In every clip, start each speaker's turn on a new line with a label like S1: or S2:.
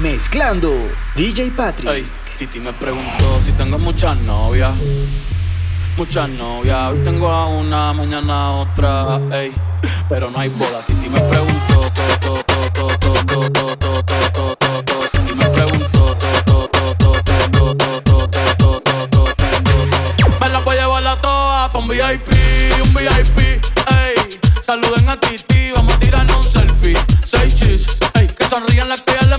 S1: Mezclando DJ Patrick.
S2: Ey, Titi me preguntó si tengo muchas novias. Muchas novias. Hoy tengo a una, mañana a otra. Ey, pero no hay boda. Titi me preguntó. To, to, to, to, to, to, to, to. Titi me preguntó. To, to, to. Me la voy llevar a pa' un VIP, un VIP. Ey, saluden a Titi, vamos a tirarnos un selfie. Seis chis, ey, que sonrían las que ya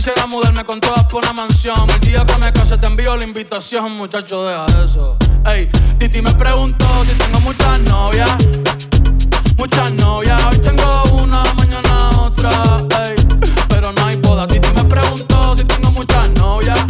S2: Quisiera mudarme con todas por una mansión. El día que me case te envío la invitación, muchacho, deja eso. Ey, Titi me preguntó si tengo muchas novias. Muchas novias, hoy tengo una, mañana otra. Ey, pero no hay boda. Titi me preguntó si tengo muchas novias.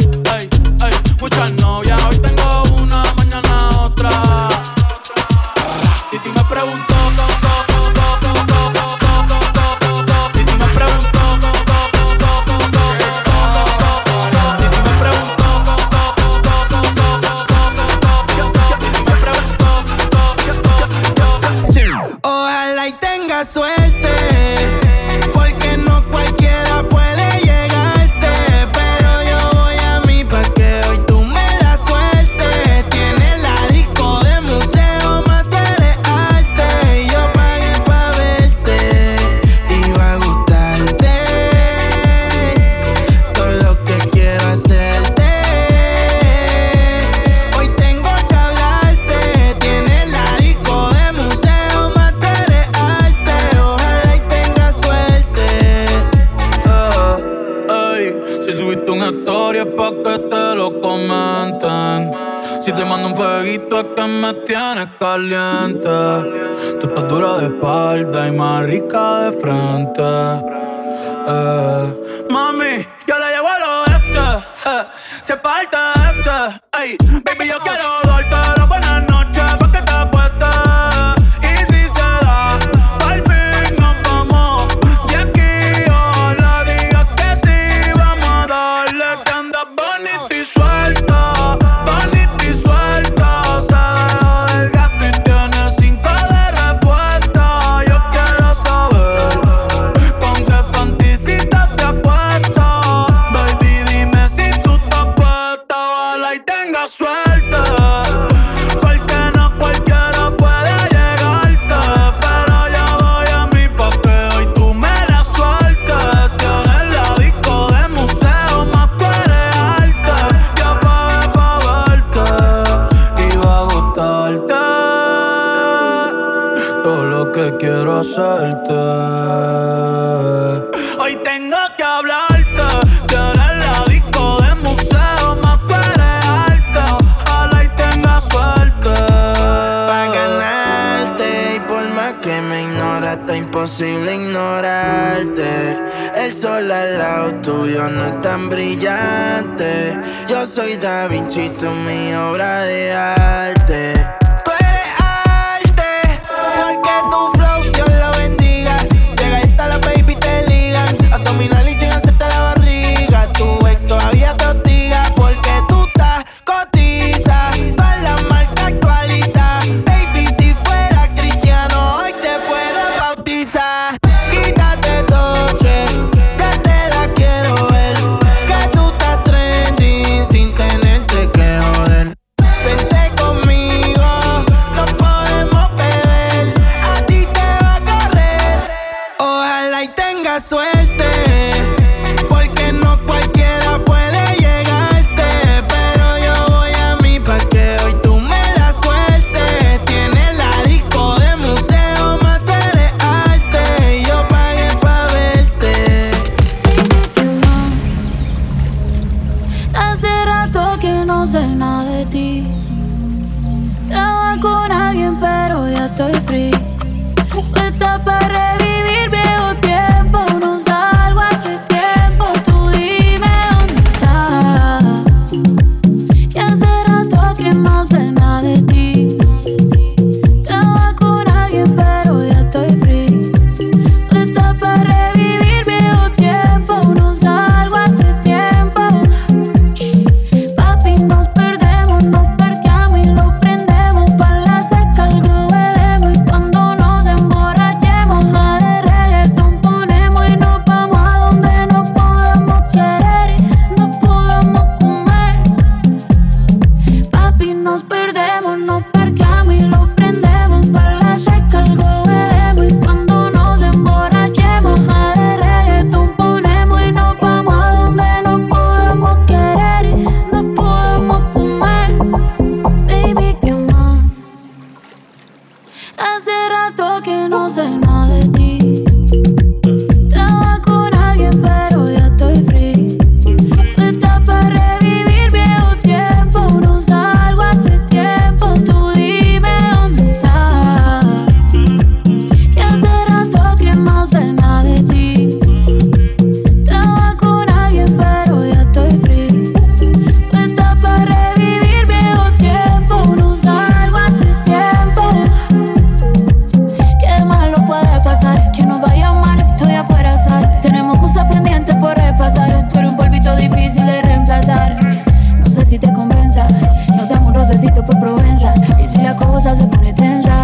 S3: El sol al lado tuyo no es tan brillante. Yo soy Da Vinci, tú mi obra de arte.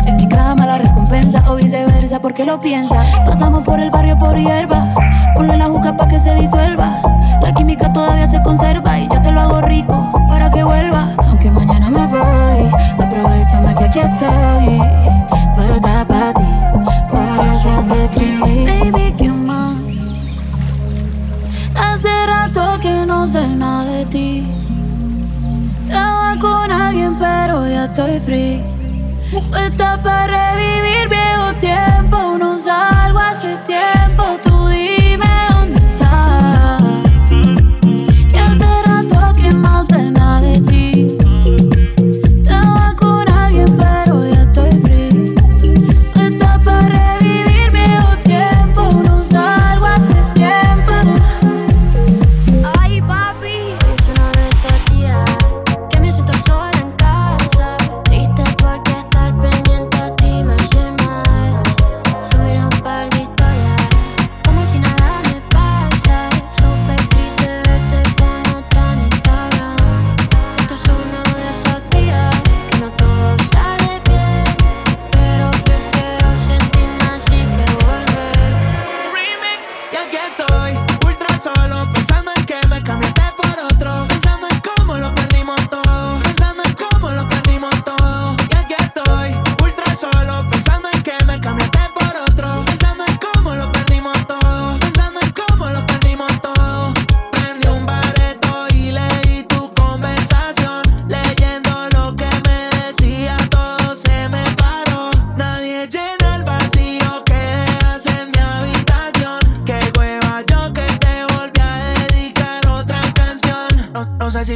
S3: En mi cama la recompensa o viceversa, porque lo piensa. Pasamos por el barrio por hierba. Ponle la juca pa' que se disuelva. La química todavía se conserva
S2: y yo te lo hago rico para que vuelva. Aunque mañana me voy, aprovechame que aquí estoy. Puedo para ti, por eso te escribí. Baby, ¿qué más? Hace rato que no sé nada de ti. Estaba con alguien, pero ya estoy free. Tú para revivir viejo tiempo, no salgo hace tiempo.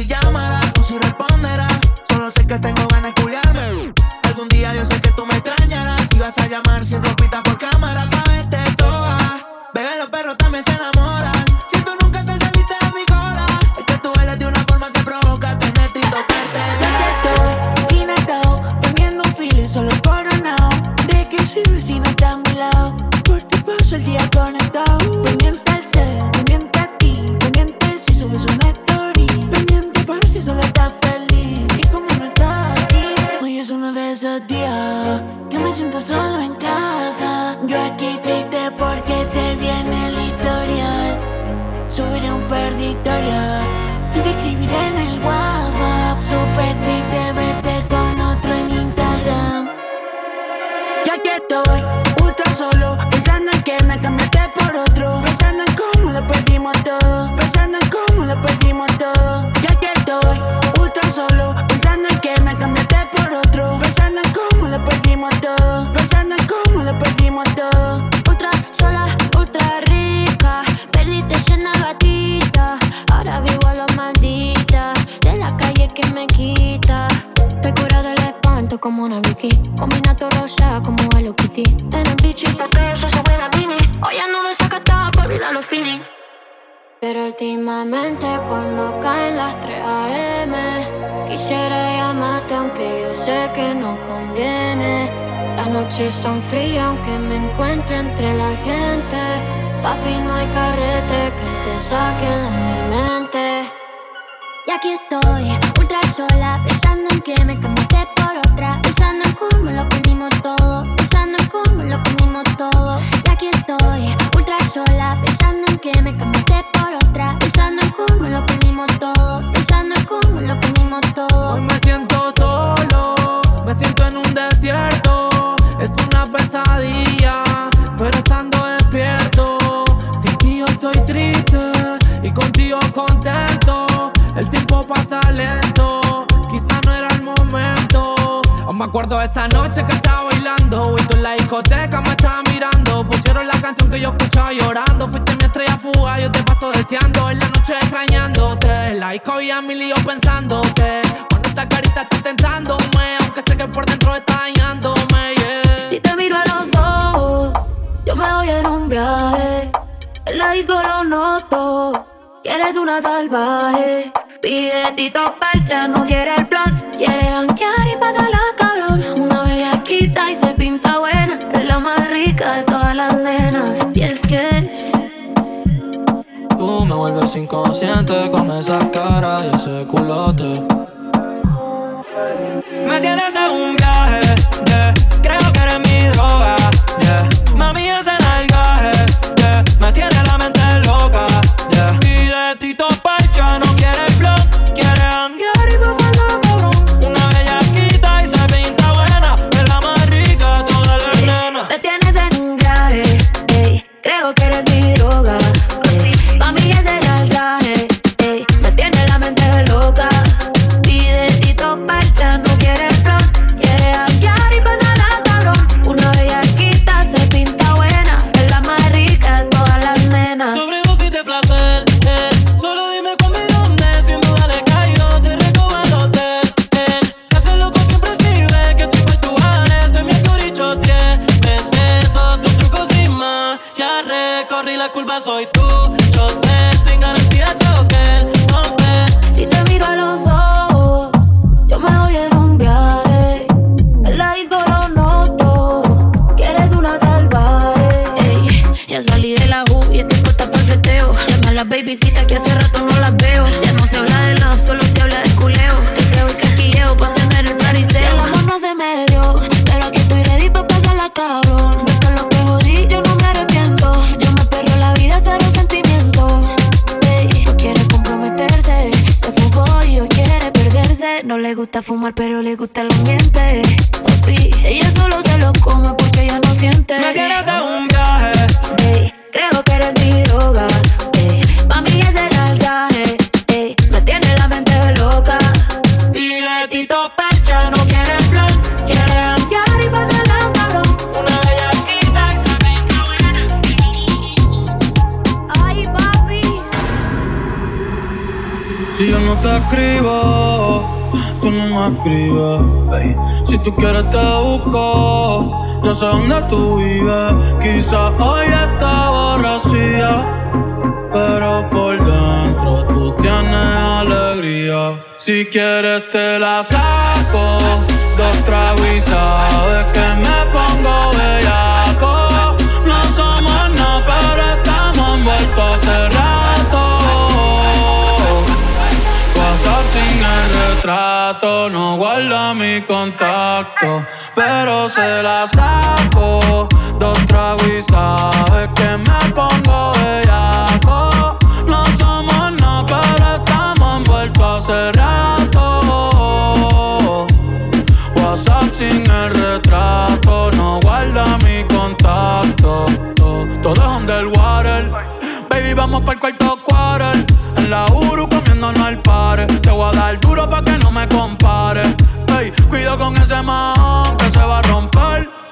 S2: si llamará o si responderá. Solo sé que tengo ganas de culiarme. Algún día yo sé que tú me extrañarás. Y vas a llamar sin ropita por cámara pa' verte toda. Bebé, los perros también se enamoran. Últimamente cuando caen las 3 AM Quisiera llamarte aunque yo sé que no conviene. Las noches son frías aunque me encuentro entre la gente. Papi no hay carrete que te saquen de mi mente. Y aquí
S3: estoy, ultra sola Pensando en que me cambiaste por otra. Pensando en cómo lo perdimos todo Pensando en cómo lo perdimos todo. Y aquí estoy, ultra sola Pensando en que me cambiaste acuerdo de esa noche que estaba bailando. Y tú en la discoteca me estabas mirando. Pusieron la canción que yo escuchaba llorando. Fuiste mi estrella fuga, yo te
S4: paso deseando. En la noche extrañándote. La disco y a mi lío pensándote. Cuando esa carita está tentándome. Aunque sé que por dentro está dañándome.
S5: Si te miro a los ojos, yo me voy en un viaje. En la disco lo noto que eres una salvaje. Pide Tito Percha, no quiere el plan. Quiere anquear y la cabrón. Una bellaquita y se pinta buena. Es la más rica de todas las nenas. Y es que
S6: Tú me vuelves inconsciente con esa cara y ese culote. Me tienes en un viaje, creo que eres mi droga, yeah. Mami, ese la curva, soy tú.
S5: Si gusta fumar, pero le gusta el ambiente. Papi, ella solo se lo come porque ella no siente.
S6: Me tienes en un viaje.
S5: Ey, creo que eres mi droga. Ey, mami, ese saltaje. Ey, me tiene la mente loca.
S6: Pide Tito Percha, no quiere el plan, quiere ampliar y pasarla cabrón. Una bellaquita y se pinta buena.
S5: Ay, papi.
S2: Si yo no te escribo, no me escribes. Si tú quieres te busco, yo sé dónde tú vives. Quizás hoy está borracía, pero por dentro tú tienes alegría. Si quieres te la saco, dos tragos y sabes que me pongo bellaco. No somos nada, pero estamos envueltos el retrato, no guarda mi contacto, pero se la saco. Dos tragos y sabes que me pongo bellaco. No somos nada, pero estamos envueltos hace rato. WhatsApp sin el retrato, no guarda mi contacto. To- Todo es underwater. Baby, vamos para el cuarto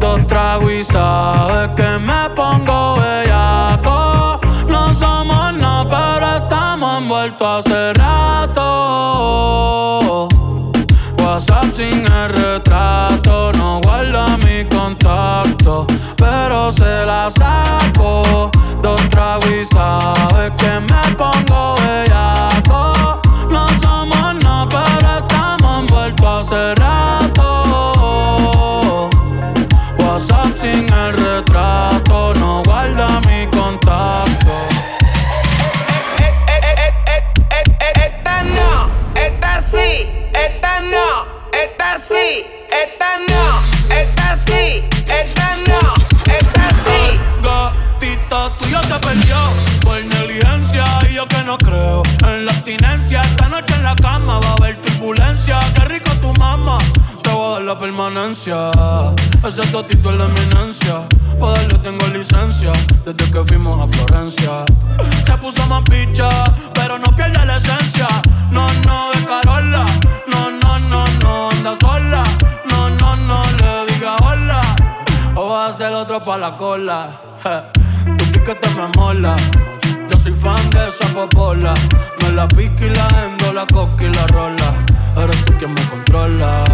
S2: Dos tragos y sabes que me pongo bellaco. No somos nada, pero estamos envueltos hace rato. WhatsApp sin el retrato, no guarda mi contacto, pero se la saco. Totito es la eminencia. Pa' tengo licencia desde que fuimos a Florencia. Se puso más picha, pero no pierde la esencia. No, no, de Carola. No, no, no, no, anda sola. No, no, no, le diga hola. O va a ser otro pa' la cola. Tu piquete me mola. Yo soy fan de esa popola. Me la pique y la endo, la coca y la rola. Eres tú quien me controla.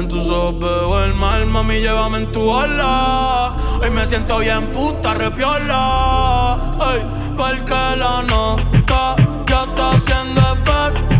S2: En tus ojos veo el mal, mami, llévame en tu ola. Hoy me siento bien puta, repiola. Ay, porque la nota ya está haciendo efecto.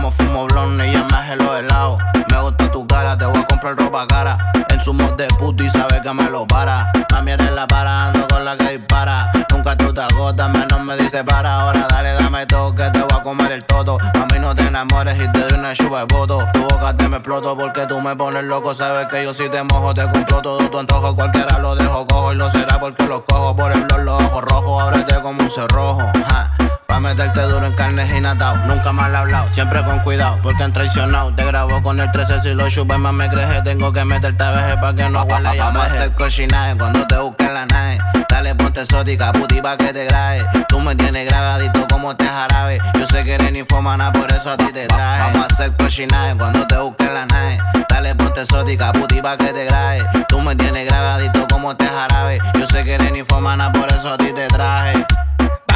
S7: Como fumo blonde y ya me lo helado. Me gusta tu cara, te voy a comprar ropa cara. En su mod de puto y sabe que me lo para. Mami eres la para, ando con la que dispara. Nunca tú te agotas, menos me dice para. Ahora dale, dame todo que te voy a comer el toto. Mami no te enamores y te doy una chupa de voto. Tu boca te me exploto porque tú me pones loco. Sabes que yo si te mojo te compro todo tu antojo. Cualquiera lo dejo cojo y lo será porque lo cojo. Por el blog los ojos rojos, ábrete como un cerrojo. Pa' meterte duro en carnes y natao. Nunca mal hablado, siempre con cuidado, porque han traicionado. Te grabo con el 13 si lo chupes más me creje. Tengo que meterte a veces pa' que no huela Vamos a hacer cochinaje cuando te busquen la nave. Dale, ponte exótica, puti pa' que te grabe. Tú me tienes grabadito como te jarabe. Yo sé que eres infomana, por eso a ti te traje. Vamos a hacer cochinaje cuando te busquen la nave. Dale, ponte exótica, puti pa' que te grabe. Tú me tienes grabadito como te jarabe. Yo sé que eres infomana, por eso a ti te traje.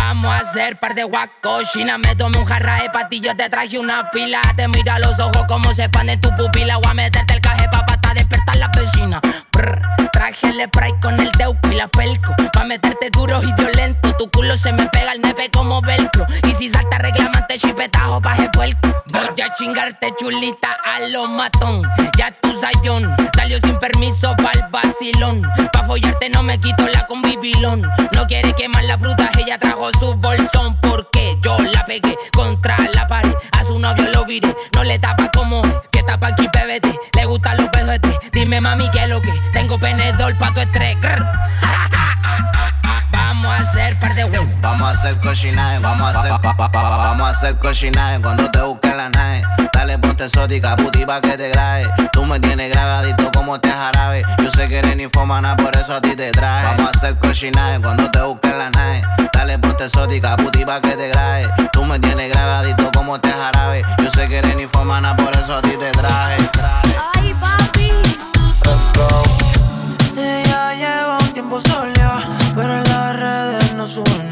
S4: Vamos a hacer par de guacochina. Me tomé un jarra de patillo, te traje una pila. Te mira los ojos como se expanden tu pupila. Voy a meterte el caje pa' hasta despertar la vecina. Brr, traje el spray con el teuco y la pelco. Pa' meterte duro y violento. Tu culo se me pega al nepe como velcro. Y si salta reclamante chipetajo pa' puerco. Voy a chingarte chulita a lo matón. Ya tu sayón salió sin permiso pa'l vacilón. Pa' follarte no me quito la convivilón. No quiere quemar la fruta, ella trajo su bolsón. Porque yo la pegué contra la pared. A su novio lo viré, no le tapa como que tapa aquí PBT. Le gustan los pedotes. Dime mami que es lo que tengo penedor pa' tu estrés. Vamos a hacer par de huevos.
S7: Vamos a hacer cochinaje, vamos a hacer pa, pa, pa, pa, vamos a hacer cochinaje cuando te busque la nave. Dale ponte exótica, puti pa' que te grabe. Tú me tienes grabadito como te jarabe. Yo sé que eres infomana, por eso a ti te traje. Vamos a hacer cochinaje cuando te busque la nave. Dale ponte exótica, puti pa' que te grabe. Tú me tienes grabadito como te jarabe. Yo sé que eres infomana, por eso a ti te traje. traje.
S5: Ay, papi.
S3: Ella lleva un tiempo sola, no.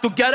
S2: tu get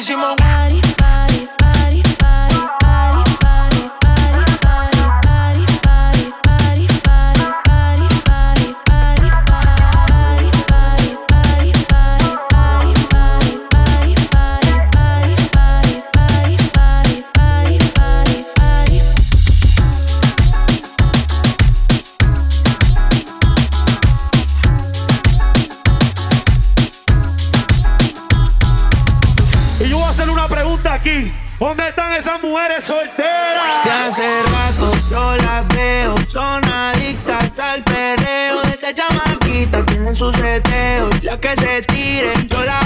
S3: Benjamin son adictas al perreo. Desde chamaquitas tienen su seteo. La que se tiren, yo la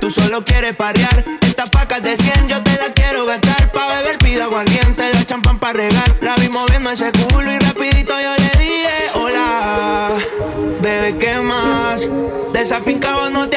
S3: tú solo quieres parear. Estas pacas de 100 yo te las quiero gastar. Pa' beber pido aguardiente, la champán pa' regar. La vi moviendo ese culo y rapidito yo le dije hola. Bebé, ¿qué más? De esa no te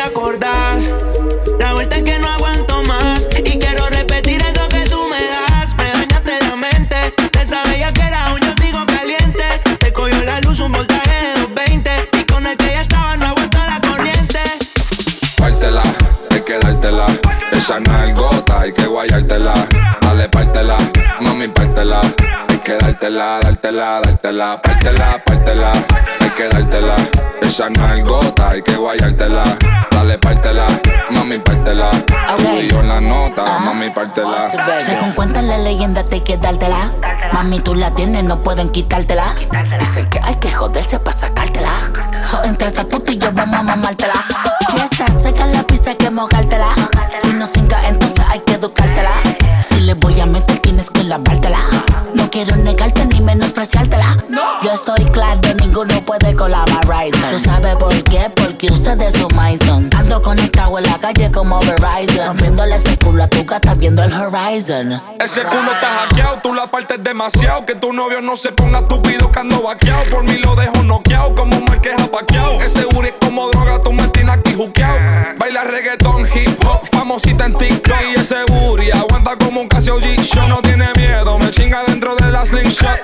S8: dártela, dártela, dártela. Pártela, pártela, hay que dártela. Esa nalgota, hay que guayártela. Dale, pártela, mami, pártela. Tú y yo en la nota, mami, pártela.
S9: Según cuentan la leyenda, te hay que dártela. Mami, tú la tienes, no pueden quitártela. Dicen que hay que joderse para sacártela. So, entre esa puta y yo vamos a mamártela. Si estás seca en la pista, hay que mojártela. Yo estoy claro, ninguno puede con la Verizon. ¿Tú sabes por qué? Porque ustedes son Mason. Ando conectado en la calle como Verizon. Rompiéndole ese culo a tu gata viendo el horizon.
S8: Ese culo está hackeado, tú la partes demasiado. Que tu novio no se ponga estúpido que ando vaqueado. Por mí lo dejo noqueado como un marqués apaqueado. Ese booty es como droga, tú me tienes aquí juqueado. Baila reggaetón, hip hop, famosita en TikTok. Y ese booty aguanta como un Casio G. Yo no tiene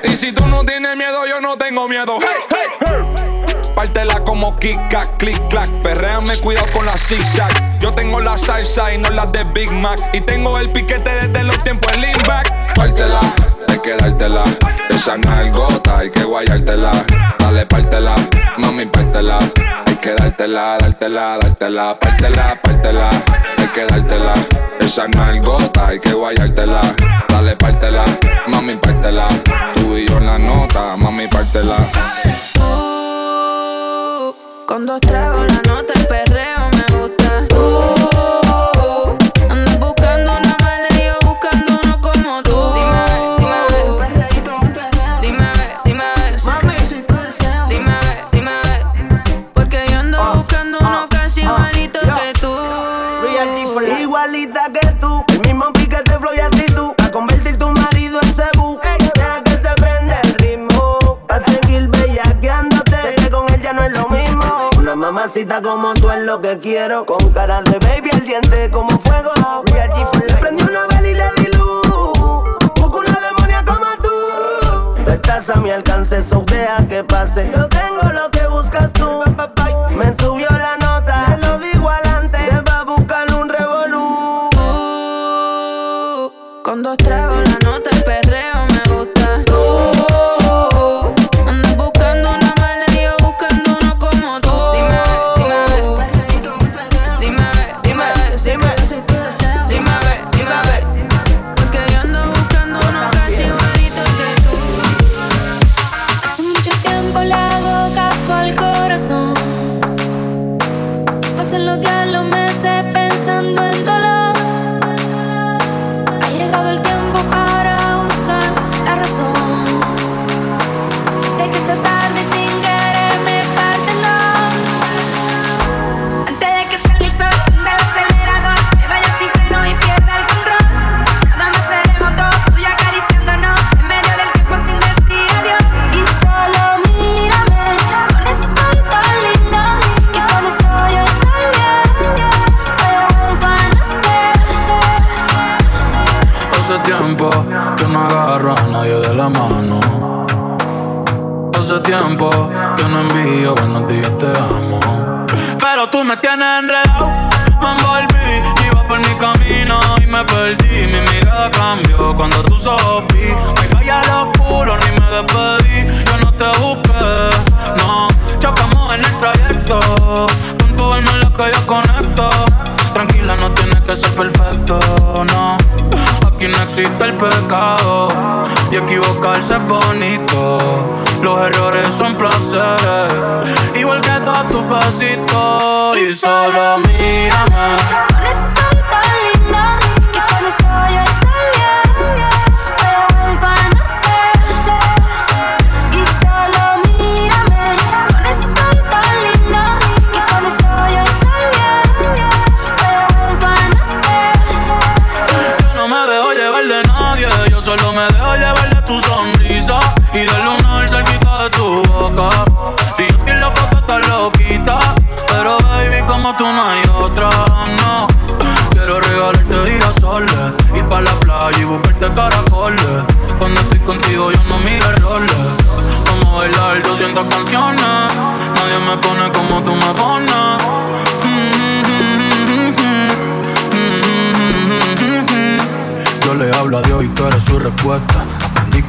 S8: Y si tú no tienes miedo, yo no tengo miedo. Hey, hey. Pártela como kika, click, clack. Perréame, cuidado con la zigzag. Yo tengo la salsa y no la de Big Mac. Y tengo el piquete desde los tiempos de lean back. Pártela, hay que dártela. Esa nalgota, hay que guayártela. Dale, pártela, mami, pártela. Hay que dártela, dártela, dártela. Pártela, pártela, hay que dártela. Esa no es gota, hay que guayártela. Dale, pártela, mami, pártela. Tú y yo en la nota, mami, pártela.
S5: Con dos tragos la nota, el perreo
S2: Mamacita como tú es lo que quiero. Con cara de baby al diente como fuego. Real G for life. Prendí una vela y le di luz. Busco una demonia como tú. Estás a mi alcance, so que pase.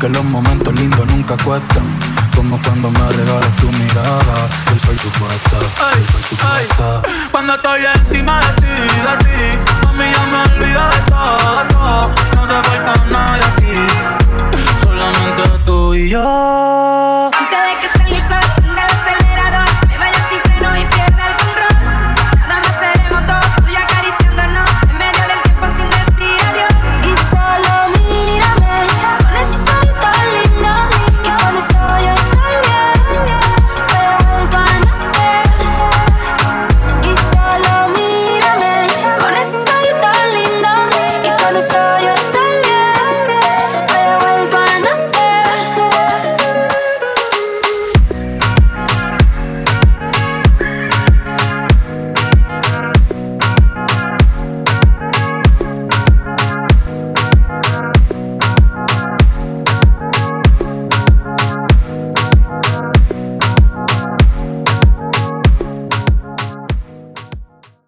S2: que
S10: los
S11: momentos lindos nunca cuestan. Como cuando me regalas tu mirada, el sol supuesta, el sol supuesta. Cuando estoy encima de ti, de ti, a mí ya me